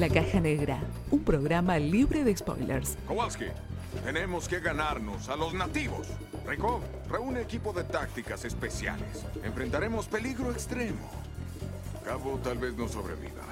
La Caja Negra, un programa libre de spoilers. Kowalski, tenemos que ganarnos a los nativos. Rykov, reúne equipo de tácticas especiales. Enfrentaremos peligro extremo. Cabo tal vez no sobreviva.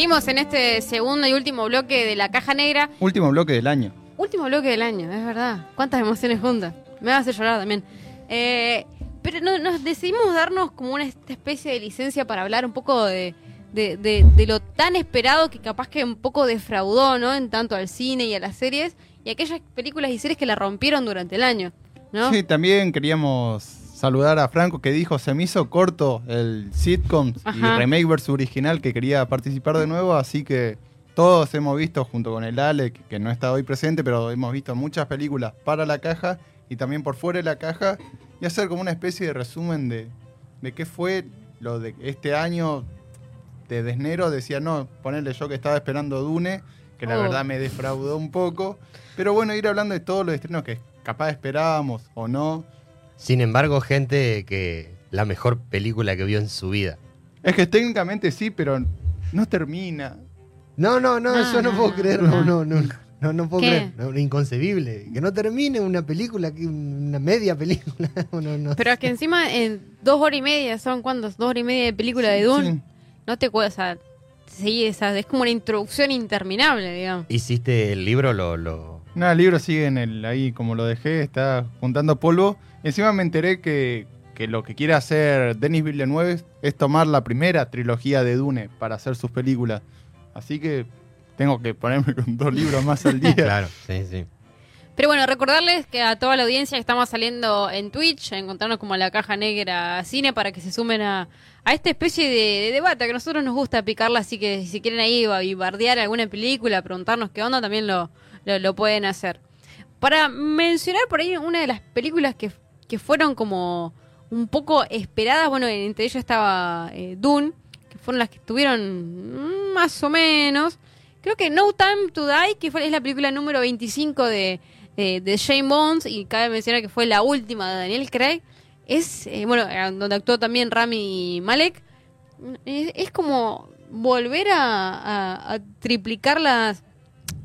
Seguimos en este segundo y último bloque de la caja negra. Último bloque del año. Último bloque del año, es verdad. Cuántas emociones juntas. Me va a hacer llorar también. Eh, pero no, nos decidimos darnos como una esta especie de licencia para hablar un poco de, de, de- de lo tan esperado que capaz que un poco defraudó, ¿no? En tanto al cine y a las series y aquellas películas y series que la rompieron durante el año, ¿no? Sí, también queríamos saludar a Franco que dijo se me hizo corto el sitcom y remake versus original que quería participar de nuevo, así que todos hemos visto junto con el Ale, que- que no está hoy presente, pero hemos visto muchas películas para la caja y también por fuera de la caja y hacer como una especie de resumen de, de qué fue lo de este año de Desnero. Decía, no, ponerle yo que estaba esperando Dune, que la Oh. verdad me defraudó un poco, pero bueno, ir hablando de todos los estrenos que capaz esperábamos o no. Sin embargo, gente que la mejor película que vio en su vida. Es que técnicamente sí, pero no termina. No, no, no, No, yo no, no, puedo no, creer, no. no, no, no, no, no puedo ¿Qué? creer, no, inconcebible, que no termine una película, una media película, no, no. Pero es que encima en dos horas y media, ¿son cuántos? Dos horas y media de película de Dune. Sí. No te cuesta, o sea, sí, esa, es como una introducción interminable, digamos. Hiciste el libro, lo, lo... Nada, el libro sigue en el, ahí como lo dejé, está juntando polvo. Encima me enteré que, que lo que quiere hacer Denis Villeneuve es tomar la primera trilogía de Dune para hacer sus películas. Así que tengo que ponerme con dos libros más al día. Claro, sí, sí. Pero bueno, recordarles que a toda la audiencia que estamos saliendo en Twitch, encontrarnos como la caja negra cine para que se sumen a, a esta especie de, de debate que a nosotros nos gusta picarla, así que si quieren ahí y bardear alguna película, preguntarnos qué onda, también lo, lo, lo pueden hacer. Para mencionar por ahí una de las películas que, que fueron como un poco esperadas, bueno, entre ellas estaba eh, Dune, que fueron las que estuvieron más o menos. Creo que No Time to Die, que fue, es la película número 25 de, de, de Shane Bones, y cabe mencionar que fue la última de Daniel Craig. Es, eh, bueno, eh, donde actuó también Rami Malek. Es, como volver a triplicar las,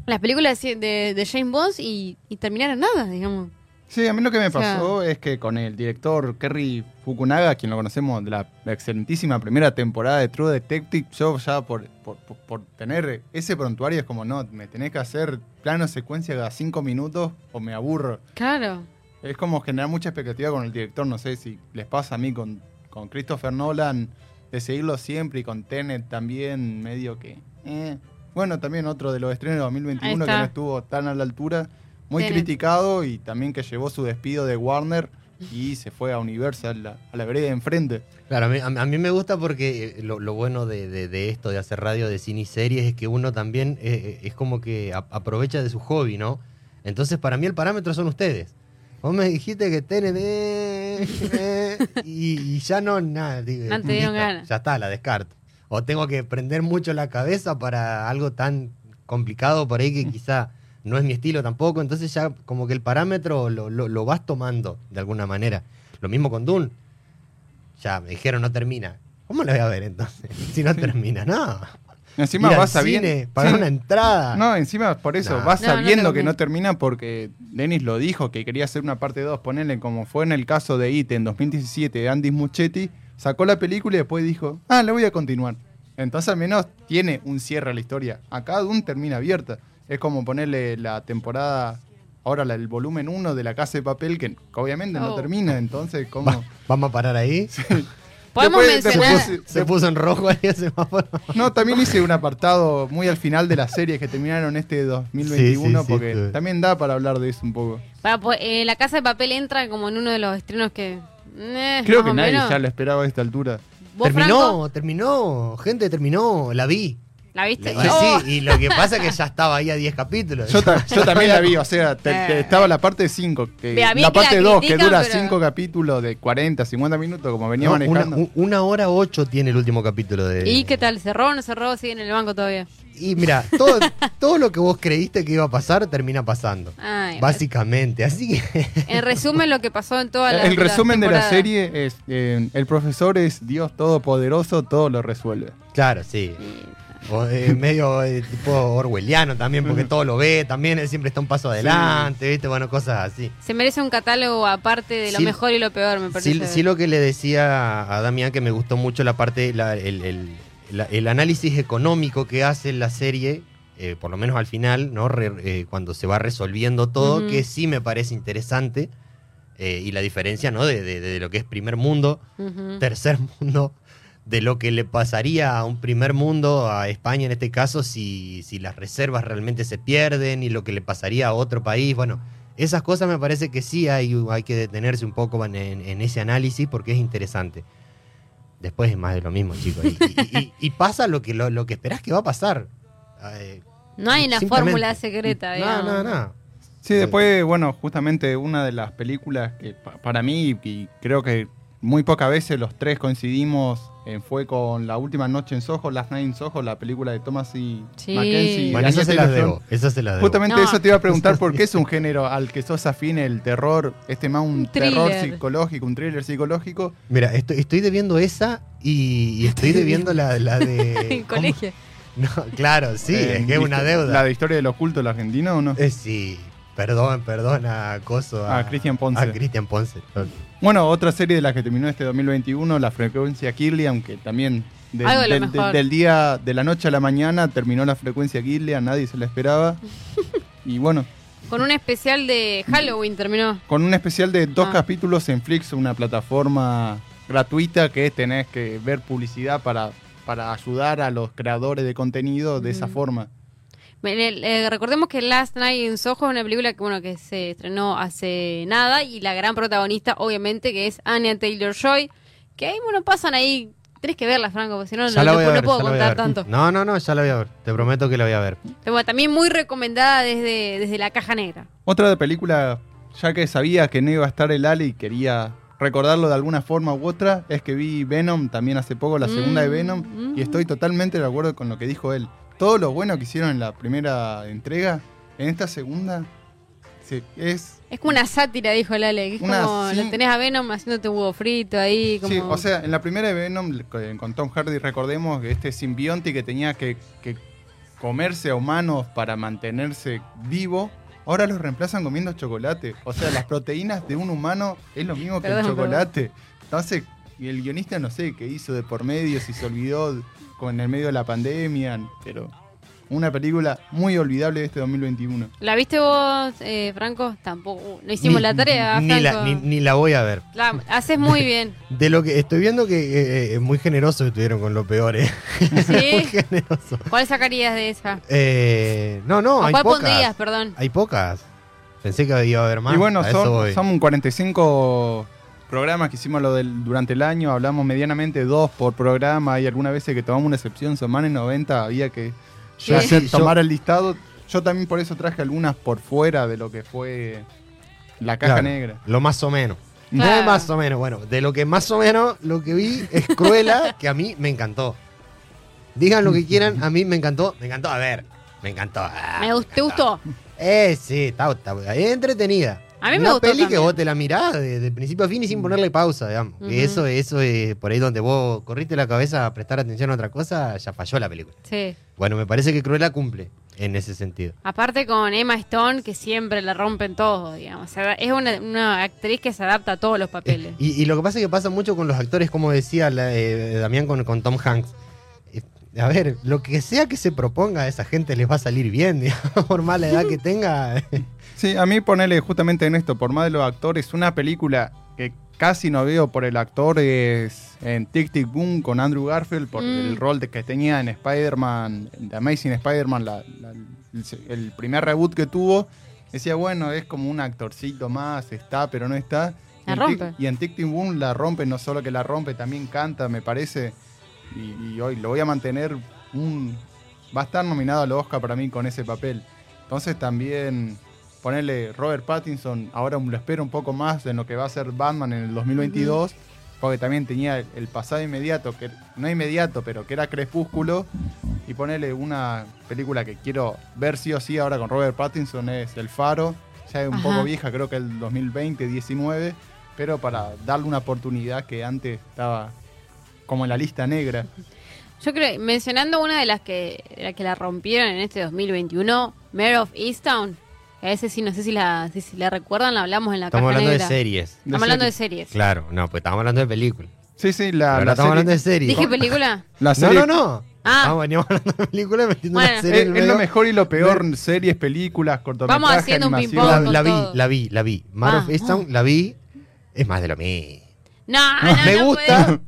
las películas de, de James Bond y, y terminar en nada, digamos. Sí, a mí lo que me O sea- pasó es que con el director Kerry Fukunaga, quien lo conocemos de la excelentísima primera temporada de True Detective, yo ya por, por, por- tener ese prontuario es como, no, me tenés que hacer plano secuencia cada cinco minutos o me aburro. Claro. Es como generar mucha expectativa con el director, no sé si les pasa a mí con, con Christopher Nolan, de seguirlo siempre y con Tenet también, medio que... eh. Bueno, también otro de los estrenos de 2021 Ahí que no estuvo tan a la altura, muy Tenet. criticado y también que llevó su despido de Warner y se fue a Universal, a, a la vereda de enfrente. Claro, a mí, a mí- me gusta porque eh, lo, lo bueno de, de- de esto, de hacer radio, de cine y series, es que uno también eh, eh, es como que a- aprovecha de su hobby, ¿no? Entonces, para mí el parámetro son ustedes. Vos me dijiste que tenés... eh, eh, y, y ya no, nada. digo, No te dieron listo, ganas. Ya está, la descarto. O tengo que prender mucho la cabeza para algo tan complicado por ahí que quizá no es mi estilo tampoco. Entonces ya como que el parámetro lo, lo- lo vas tomando de alguna manera. Lo mismo con Dune. Ya, me dijeron no termina. ¿Cómo lo voy a ver entonces? Si no termina, no. Encima Ir vas sabiendo... pagar Sí. una entrada. No, encima por eso, No. vas No, no sabiendo que no termina porque Denis lo dijo, que quería hacer una parte 2, ponerle como fue en el caso de IT en 2017 de Andy Muchetti, sacó la película y después dijo, ah, le voy a continuar. Entonces al menos tiene un cierre a la historia. Acá Dune termina abierta. Es como ponerle la temporada, ahora la- el volumen 1 de La Casa de Papel, que obviamente no Oh. termina, entonces como... Va- Vamos a parar ahí. Podemos Después- mencionar... después- Se puso en rojo ahí semáforo. No, también hice un apartado muy al final de las series que terminaron este 2021, Sí, sí, sí, porque también da para hablar de eso un poco. Para, pues, eh, la Casa de Papel entra como en uno de los estrenos que... eh, Creo que nadie menos. ya lo esperaba a esta altura. ¿Vos, terminó, Franco? terminó. Gente, terminó. La vi. ¿La viste? Sí, Oh, sí, y lo que pasa es que ya estaba ahí a 10 capítulos. Yo, ta- yo también la vi, o sea, te- te- Eh. estaba la parte 5, que, Vea, bien la parte 2, que dura pero- 5 capítulos de 40, 50 minutos, como venía No, manejando. un- una hora ocho tiene el último capítulo de. ¿Y qué tal? ¿Cerró o no cerró? ¿Sigue en el banco todavía? Y mira, todo, todo lo que vos creíste que iba a pasar termina pasando. Ay, Básicamente. Así que. En resumen, lo que pasó en toda la el resumen de la serie es, eh, el profesor es Dios todopoderoso, todo lo resuelve. Claro, sí. O, eh, medio eh, tipo orwelliano también, porque todo lo ve, también él siempre está un paso adelante, ¿viste? Bueno, cosas así. Se merece un catálogo aparte de lo Sí. mejor y lo peor, me parece. Sí, sí lo que le decía a Damián, que me gustó mucho la parte, la- el, el- la- el análisis económico que hace la serie, eh, por lo menos al final, ¿no? Re- eh, cuando se va resolviendo todo, que sí me parece interesante. eh, y la diferencia, ¿no? De, de- de lo que es primer mundo, tercer mundo, de lo que le pasaría a un primer mundo, a España en este caso, si, si las reservas realmente se pierden y lo que le pasaría a otro país. Bueno, esas cosas me parece que sí hay, hay que detenerse un poco en, ese análisis porque es interesante. Después es más de lo mismo, chicos. Y, y- y- y pasa lo que, lo, lo que esperás que va a pasar. Eh, No hay una fórmula secreta, No, no, no. Sí, después, bueno, justamente una de las películas que pa- para mí, y creo que muy pocas veces los tres coincidimos, eh, fue con La Última Noche en Soho, Last Night en Soho, la película de Thomas y Sí. Mackenzie. Bueno, esas se las debo. Esas se las debo. Justamente No. eso te iba a preguntar, ¿por qué es un género al que sos afín el terror? Este más un Un terror psicológico, un thriller psicológico. Mira, estoy, estoy debiendo esa y, y estoy debiendo la, la de... ¿cómo? colegio. No, claro, sí, Eh, es que es una ¿viste deuda. ¿La de historia del oculto del argentino o no? Eh, sí, perdón, perdón a Coso. A Cristian Ponce. A Cristian Ponce. Bueno, otra serie de la que terminó este 2021, La Frecuencia Kirlian, que también del, Algo de lo del- mejor. del día, de la noche a la mañana terminó La Frecuencia Kirlian, nadie se la esperaba. y bueno, Con un especial de Halloween terminó. con un especial de dos Ah. capítulos en Flix, una plataforma gratuita que tenés que ver publicidad para, para ayudar a los creadores de contenido de esa forma. Eh, recordemos que Last Night in Soho es una película que bueno que se estrenó hace nada y la gran protagonista obviamente que es Anya Taylor Joy que ahí bueno pasan ahí tenés que verla Franco porque si no no, puedo- no contar ver. tanto No, no, no, ya la voy a ver. Te prometo que la voy a ver. Pero bueno, también muy recomendada desde, desde la caja negra Otra de película, ya que sabía que no iba a estar el Ali y quería recordarlo de alguna forma u otra, es que vi Venom también hace poco, la segunda de Mm, Venom, mm. y estoy totalmente de acuerdo con lo que dijo él. Todo lo bueno que hicieron en la primera entrega, en esta segunda, se- es... es como una sátira dijo Lale es Una- como sí. lo tenés a Venom haciéndote huevo frito ahí como Sí, o sea, en la primera de Venom, con Tom Hardy, recordemos que este simbionte que tenía que, que comerse a humanos para mantenerse vivo, ahora los reemplazan comiendo chocolate. O sea, las proteínas de un humano es lo mismo que Perdón, el chocolate. Entonces, y el guionista no sé qué hizo de por medio, si se olvidó con el medio de la pandemia, pero una película muy olvidable de este 2021. ¿la viste vos eh, Franco? tampoco no hicimos Ni- la tarea Ni la, ni, ni la voy a ver. La- haces muy bien De lo que estoy viendo que eh, eh, es muy generoso estuvieron con lo peor, ¿eh? muy ¿sí? generoso. ¿cuál sacarías de esa? Eh, no, no, ¿O hay cuál pocas. pondrías, perdón? Hay pocas. Pensé que iba a haber más. y bueno, son, son 45 programas que hicimos lo del, durante el año, hablamos medianamente dos por programa y algunas veces que tomamos una excepción, más de 90, había que hacer- tomar el listado. Yo también por eso traje algunas por fuera de lo que fue la caja Claro, negra. Lo más o menos. Claro. No más o menos. Bueno, de lo que más o menos lo que vi es Cruella, que a mí me encantó. Digan lo que quieran, a mí me encantó. Me encantó, a ver. Me encantó. ah, Me gust- ¿Te encantó. gustó? Eh, sí, está, está- es entretenida. A mí me Una gustó peli que vos te la mirás de, de principio a fin y sin ponerle pausa, digamos. Eso, eso es por ahí donde vos corriste la cabeza a prestar atención a otra cosa, ya falló la película. Sí. Bueno, me parece que Cruella cumple en ese sentido. Aparte con Emma Stone, que siempre la rompen todo, digamos. O sea, es una, una actriz que se adapta a todos los papeles. Y, y lo que pasa es que pasa mucho con los actores, como decía la- eh, Damián con, con Tom Hanks. A ver, lo que sea que se proponga a esa gente les va a salir bien, digamos, por más la edad que tenga. Sí, a mí ponerle justamente en esto, por más de los actores, una película que casi no veo por el actor es en Tic Tic Boom con Andrew Garfield, por Mm. el rol de que tenía en Spider-Man, en The Amazing Spider-Man, la- la- el, el primer reboot que tuvo. Decía, bueno, es como un actorcito más, está, pero no está. La rompe. Y en Tic Tic Boom la rompe, no solo que la rompe, también canta, me parece. Y, y hoy lo voy a mantener un va a estar nominado al Oscar para mí con ese papel. Entonces también ponerle Robert Pattinson, ahora lo espero un poco más en lo que va a ser Batman en el 2022, porque también tenía el, el pasado inmediato, que no inmediato, pero que era Crepúsculo, y ponerle una película que quiero ver sí o sí ahora con Robert Pattinson es El Faro, ya es un Ajá. poco vieja, creo que el 2020, 19, pero para darle una oportunidad que antes estaba como en la lista negra. Yo creo, mencionando una de las que, la que la rompieron en este 2021, Mayor of Easttown. A ese sí, no sé si la, si, si la recuerdan, la hablamos en la Estamos caja hablando de series. Estamos hablando de series. Claro, no, pues estamos hablando de películas. Sí, sí, la, Ahora la estamos hablando de serie, series. ¿Dije película? la No, serie no, no. Ah. Estamos veníamos hablando de películas metiendo Bueno. una serie Es, es lo mejor y lo peor, series, películas, cortometrajes, Vamos haciendo un animación. ping-pong. La, vi, la vi, la vi. Mar of Ah, Easttown, la vi. Es más de lo mismo. No, no, Me no gusta,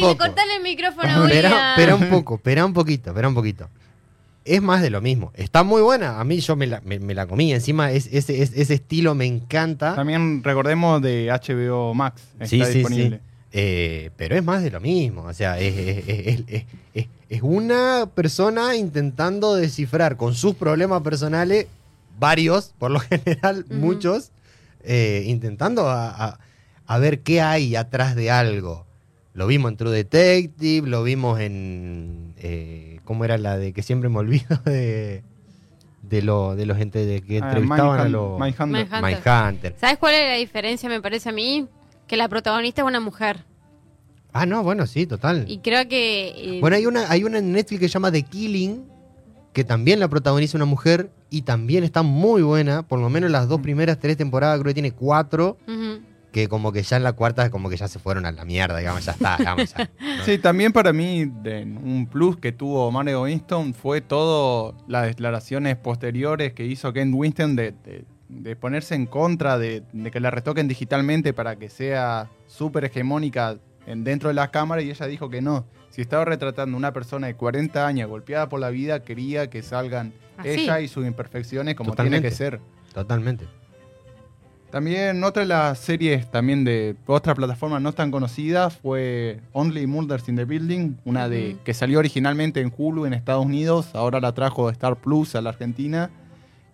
poco. cortale el micrófono. Espera, espera un poco, espera un poquito, espera un poquito. Es más de lo mismo. Está muy buena. A mí yo me la, me, me la comí. Encima es, ese, es- ese estilo me encanta. También recordemos de HBO Max. Está Sí, sí, disponible. sí. Eh, pero es más de lo mismo. O sea, es, es- es- es- es- es una persona intentando descifrar con sus problemas personales, varios, por lo general, muchos, eh, intentando a, a- a ver qué hay atrás de algo. Lo vimos en True Detective, lo vimos en. eh, ¿Cómo era la de que siempre me olvido de, de, lo, de los gente de que Ah, entrevistaban a los. Mindhunter. Mindhunter. ¿Sabes cuál es la diferencia, me parece a mí? Que la protagonista es una mujer. Ah, no, bueno, sí, total. Y creo que. eh, Bueno, hay una, hay una en Netflix que se llama The Killing, que también la protagoniza una mujer y también está muy buena. Por lo menos las dos primeras tres temporadas, creo que tiene cuatro. Que como que ya en la cuarta como que ya se fueron a la mierda, digamos, ya está, digamos, ya. Sí, también para mí de- un plus que tuvo Mario Winston fue todo las declaraciones posteriores que hizo Ken Winston de, de- de ponerse en contra de, de que la retoquen digitalmente para que sea súper hegemónica en, dentro de la cámara y ella dijo que no. Si estaba retratando una persona de 40 años golpeada por la vida, quería que salgan Así. ella y sus imperfecciones como Totalmente. tiene que ser. Totalmente. También otra de las series también de otra plataforma no tan conocida fue Only Murders in the Building, una de que salió originalmente en Hulu en Estados Unidos, ahora la trajo Star Plus a la Argentina,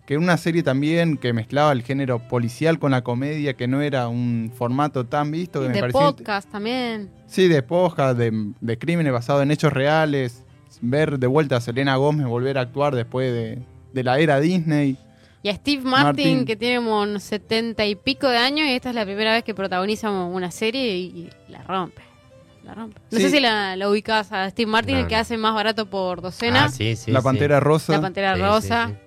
que era una serie también que mezclaba el género policial con la comedia, que no era un formato tan visto que me de pareció podcast también. Sí, de podcast, de, de crímenes basados en hechos reales, ver de vuelta a Selena Gómez volver a actuar después de, de la era Disney. Y a Steve Martin, Martin. que tiene como setenta y pico de años, y esta es la primera vez que protagoniza una serie y, y la rompe. La rompe. No Sí. sé si la, la ubicás a Steve Martin, No, el que no. hace más barato por docena. Ah, sí, sí, la sí. Pantera Rosa. La Pantera Sí, Rosa. sí, sí.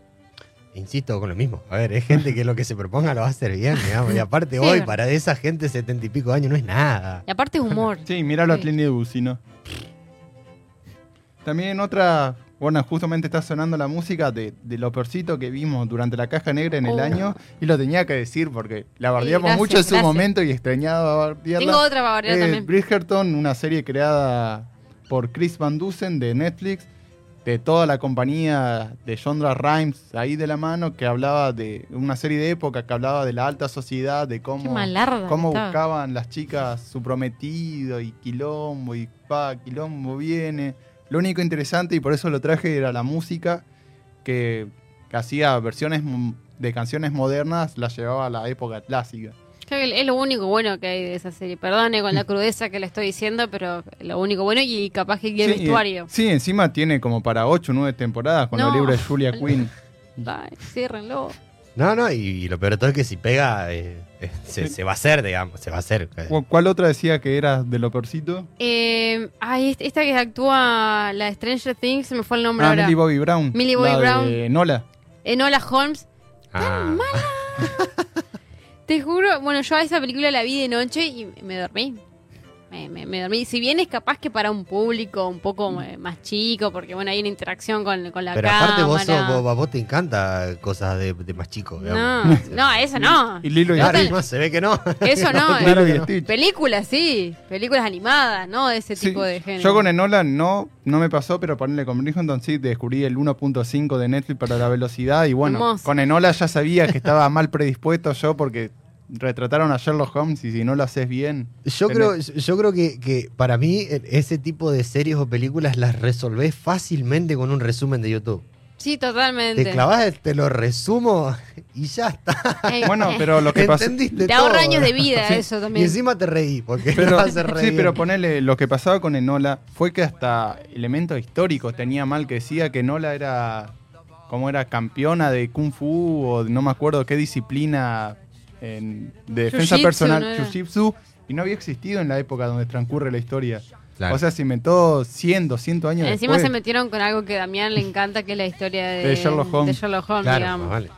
Insisto con lo mismo. A ver, es gente que lo que se proponga lo va a hacer bien, digamos. Y aparte Sí, hoy, verdad. para esa gente setenta y pico de años no es nada. Y aparte es humor. Sí, míralo Sí. a Clint Eastwood, si no. También otra, bueno, justamente está sonando la música de, de lo peorcito que vimos durante la caja negra en el Oh. año y lo tenía que decir porque la bardeamos mucho en su gracias. momento y extrañaba bardearla. Tengo otra variar Eh, también. Bridgerton, una serie creada por Chris Van Dusen de Netflix, de toda la compañía de Shonda Rhimes ahí de la mano, que hablaba de una serie de época que hablaba de la alta sociedad, de cómo, cómo buscaban las chicas su prometido y quilombo y pa, quilombo viene. Lo único interesante, y por eso lo traje, era la música, que, que hacía versiones de canciones modernas, las llevaba a la época clásica. Es lo único bueno que hay de esa serie. Perdone con la crudeza que le estoy diciendo, pero lo único bueno y capaz que el Sí, vestuario. sí, encima tiene como para 8 o 9 temporadas con No. los libros de Julia Quinn. Ay, ciérrenlo. No, no, y, y lo peor de todo es que si pega, eh, eh, se, se va a hacer, digamos, se va a hacer. ¿Cu- ¿Cuál otra decía que era de lo peorcito? Eh, ay, est- esta que actúa la de Stranger Things, se me fue el nombre Ah, ahora. Millie Bobby Brown. Millie la Bobby de Brown. Nola. Enola Holmes. Ah, Te juro, bueno, yo a esa película la vi de noche y me dormí. Me, me- me dormí. Si bien es capaz que para un público un poco eh, más chico, porque bueno, hay una interacción con, con la pero cámara. aparte vos, sos- vos, a vos te encanta cosas de, de más chicos, No, digamos. no, eso no. Y Lilo y Claro, no, se ve que no. Eso no. Películas, sí. Películas animadas, ¿no? De ese Sí, tipo de género. Yo con Enola no, no me pasó, pero ponerle con Bridgerton sí descubrí el 1.5 de Netflix para la velocidad y bueno, Hermoso. con Enola ya sabía que estaba mal predispuesto yo porque retrataron a Sherlock Holmes y si no lo haces bien. Yo tenés- creo, yo creo que, que para mí e- ese tipo de series o películas las resolvés fácilmente con un resumen de YouTube. Sí, totalmente. Te clavas, te lo resumo y ya está. Eh, Bueno, eh, pero lo que pasa. Te ahorra años de vida Sí. eso Y también. encima te reí, porque Pero, lo hace reír. sí, pero ponele, lo que pasaba con Enola fue que hasta elementos históricos tenía mal, que decía que Enola era, como era campeona de Kung Fu o no me acuerdo qué disciplina en- de defensa personal, ¿no? Jiu-Jitsu, y no había existido en la época donde transcurre la historia. Claro. O sea, se inventó 100, 200 años Encima después. se metieron con algo que a Damián le encanta, que es la historia de, De Sherlock Holmes. de Sherlock Holmes, Claro, digamos. más vale.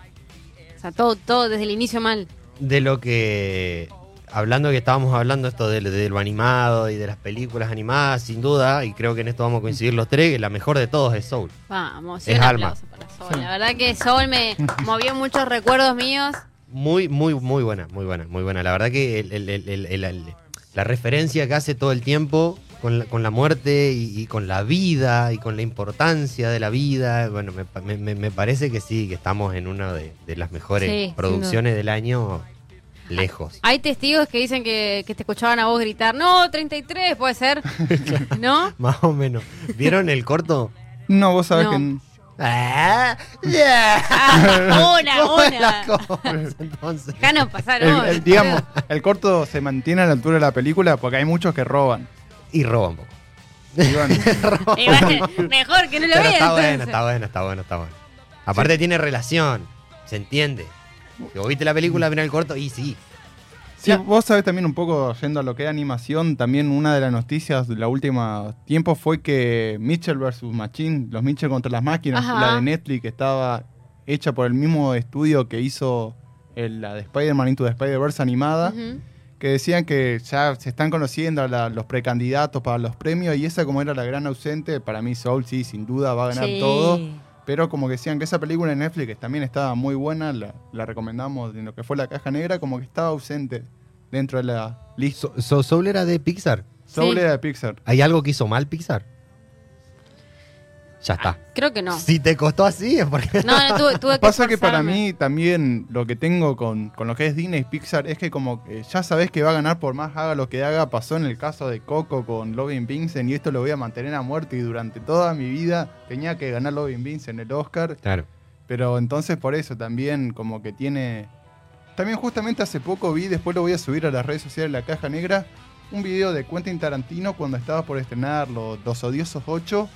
O sea, todo, todo desde el inicio mal. De lo que. Hablando que estábamos hablando esto de, de lo animado y de las películas animadas, sin duda, y creo que en esto vamos a coincidir los tres, que la mejor de todos es Soul. Vamos, Es un alma. para Soul. La verdad que Soul me movió muchos recuerdos míos. Muy, muy, muy buena, muy buena, muy buena. La verdad que el- el- el- el- el- el- la referencia que hace todo el tiempo con la, con la muerte y, y con la vida y con la importancia de la vida, bueno, me, pa- me- parece que sí, que estamos en una de, de las mejores Sí, producciones del año lejos. Hay testigos que dicen que, que te escuchaban a vos gritar, no, 33, puede ser. ¿No? Más o menos. ¿Vieron el corto? No, vos sabés No. que... Ah, yeah. Ah, una, ¿Cómo es la una. cosa, entonces? Dejanos pasar, el- digamos, el corto se mantiene a la altura de la película porque hay muchos que roban. Y roba un poco. Y bueno, Y mejor que no lo Pero vean. está entonces. bueno, está bueno, está bueno, está bueno. Aparte tiene relación, se entiende. Si vos viste la película, mirá el corto y sí. Sí, vos sabés también un poco, yendo a lo que es animación, también una de las noticias de la última tiempo fue que Mitchell vs. Machine, los Mitchell contra las máquinas, Ajá. la de Netflix, que estaba hecha por el mismo estudio que hizo el- la de Spider-Man Into the Spider-Verse animada, que decían que ya se están conociendo a la- los precandidatos para los premios y esa como era la gran ausente, para mí Soul sí, sin duda va a ganar Sí. todo. Pero como que decían que esa película en Netflix que también estaba muy buena, la, la recomendamos en lo que fue la caja negra, como que estaba ausente dentro de la lista. So- so- Soul era de Pixar. Soul Sí. era de Pixar. ¿Hay algo que hizo mal Pixar? Ya está. Creo que no. Si te costó así es porque... No, no, tuve, tuve que Pasa que para mí también lo que tengo con, con lo que es Disney y Pixar es que como que ya sabes que va a ganar por más haga lo que haga. Pasó en el caso de Coco con Loving Vincent y esto lo voy a mantener a muerte y durante toda mi vida tenía que ganar Loving Vincent el Oscar. Claro. Pero entonces por eso también como que tiene... También justamente hace poco vi, después lo voy a subir a las redes sociales de La Caja Negra, un video de Quentin Tarantino cuando estaba por estrenar Los, Los Odiosos 8,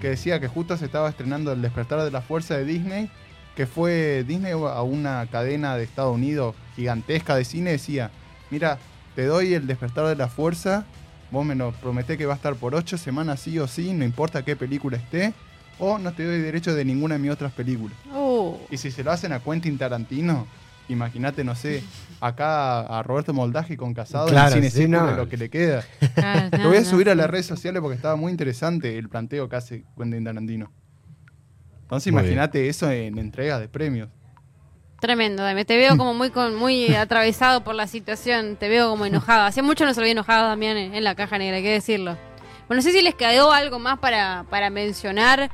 que decía que justo se estaba estrenando El Despertar de la Fuerza de Disney, que fue Disney a una cadena de Estados Unidos gigantesca de cine, decía, mira, te doy El Despertar de la Fuerza, vos me lo prometés que va a estar por 8 semanas sí o sí, no importa qué película esté, o no te doy derecho de ninguna de mis otras películas. Uh, Y si se lo hacen a Quentin Tarantino, imagínate, no sé, acá a Roberto Moldaje con Casado Claro, en el cine sí, secuela, no. lo que le queda. claro, Lo no, voy a no, subir a las redes sociales porque estaba muy interesante el planteo que hace Quentin Tarantino. Entonces imagínate eso en entregas de premios. Tremendo, Dame. Te veo como muy con, muy atravesado por la situación. Te veo como enojado. Hace mucho no se lo había enojado también en, en la caja negra, hay que decirlo. Bueno, no sé si les quedó algo más para, para mencionar.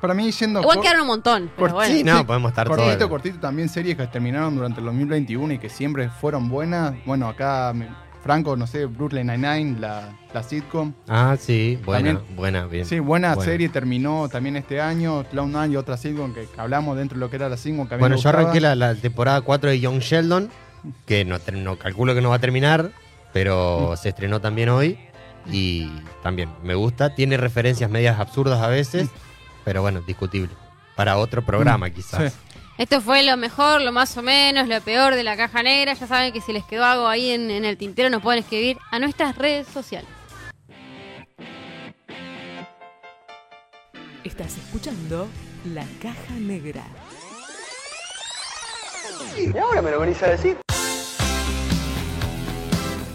Para mí, yendo Igual quedaron un montón, pero bueno. Sí, no, podemos estar cortito, todos. cortito, también series que terminaron durante el 2021 y que siempre fueron buenas. Bueno, acá me- Franco, no sé, Brooklyn Nine-Nine, la, la sitcom. Ah, sí, buena, También- buena, bien. Sí, buena Bueno. serie, terminó también este año. Clown Nine y otra sitcom que hablamos dentro de lo que era la sitcom que Bueno, yo arranqué la, la temporada 4 de Young Sheldon, que no, no calculo que no va a terminar, pero Mm. se estrenó también hoy y también me gusta. Tiene referencias medias absurdas a veces, Mm. pero bueno, discutible. Para otro programa quizás. Sí. Esto fue lo mejor, lo más o menos, lo peor de la caja negra. Ya saben que si les quedó algo ahí en, en el tintero nos pueden escribir a nuestras redes sociales. Estás escuchando La Caja Negra.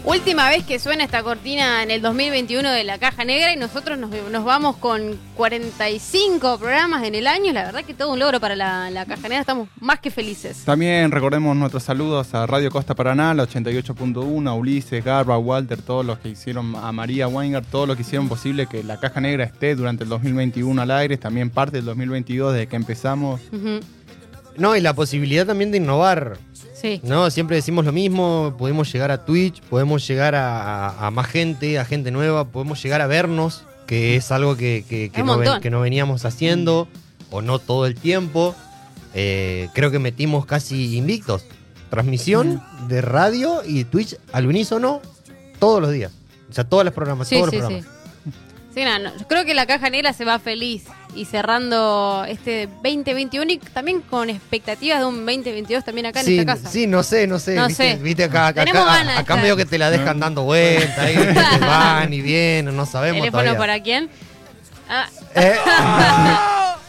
Última vez que suena esta cortina en el 2021 de la caja negra y nosotros nos, nos vamos con 45 programas en el año. La verdad que todo un logro para la, la caja negra. Estamos más que felices. También recordemos nuestros saludos a Radio Costa Paraná, la 88.1, a Ulises, Garba, Walter, todos los que hicieron, a María Weingart, todos los que hicieron posible que la Caja Negra esté durante el 2021 al aire, también parte del 2022 desde que empezamos. No, y la posibilidad también de innovar. Sí. No, siempre decimos lo mismo, podemos llegar a Twitch, podemos llegar a, a- a más gente, a gente nueva, podemos llegar a vernos, que es algo que, que- que no, ven- que no veníamos haciendo, o no todo el tiempo. Eh, creo que metimos casi invictos. Transmisión de radio y Twitch al unísono todos los días. O sea, todas las programas, Sí, todos sí, los sí. programas. Sí, nada, no, yo creo que la caja negra se va feliz y cerrando este 2021 y también con expectativas de un 2022 también acá en sí, esta casa. sí, no sé, no sé. No viste, sé. viste acá, acá, Tenemos acá, medio que te la dejan dando vueltas, ahí, que van y vienen, no sabemos ¿Teléfono todavía. para quién? Ah, Eh,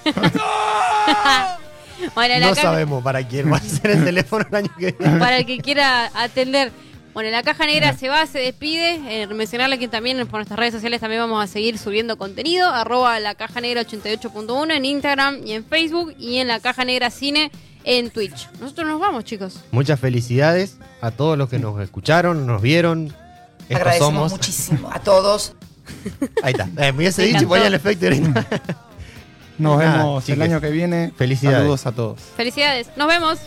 bueno, la no caja- sabemos para quién va a ser el teléfono el año que viene. para el que quiera atender. Bueno, la caja negra se va, se despide. Eh, mencionarle que también por nuestras redes sociales también vamos a seguir subiendo contenido. Arroba la caja negra 88.1 en Instagram y en Facebook. Y en la caja negra cine en Twitch. Nosotros nos vamos, chicos. Muchas felicidades a todos los que nos escucharon, nos vieron. Estos Agradecemos somos. muchísimo a todos. Ahí está. Eh, me hubiese dicho ponía el efecto. Nos vemos el año que viene. Felicidades. Saludos a todos. Felicidades. Nos vemos.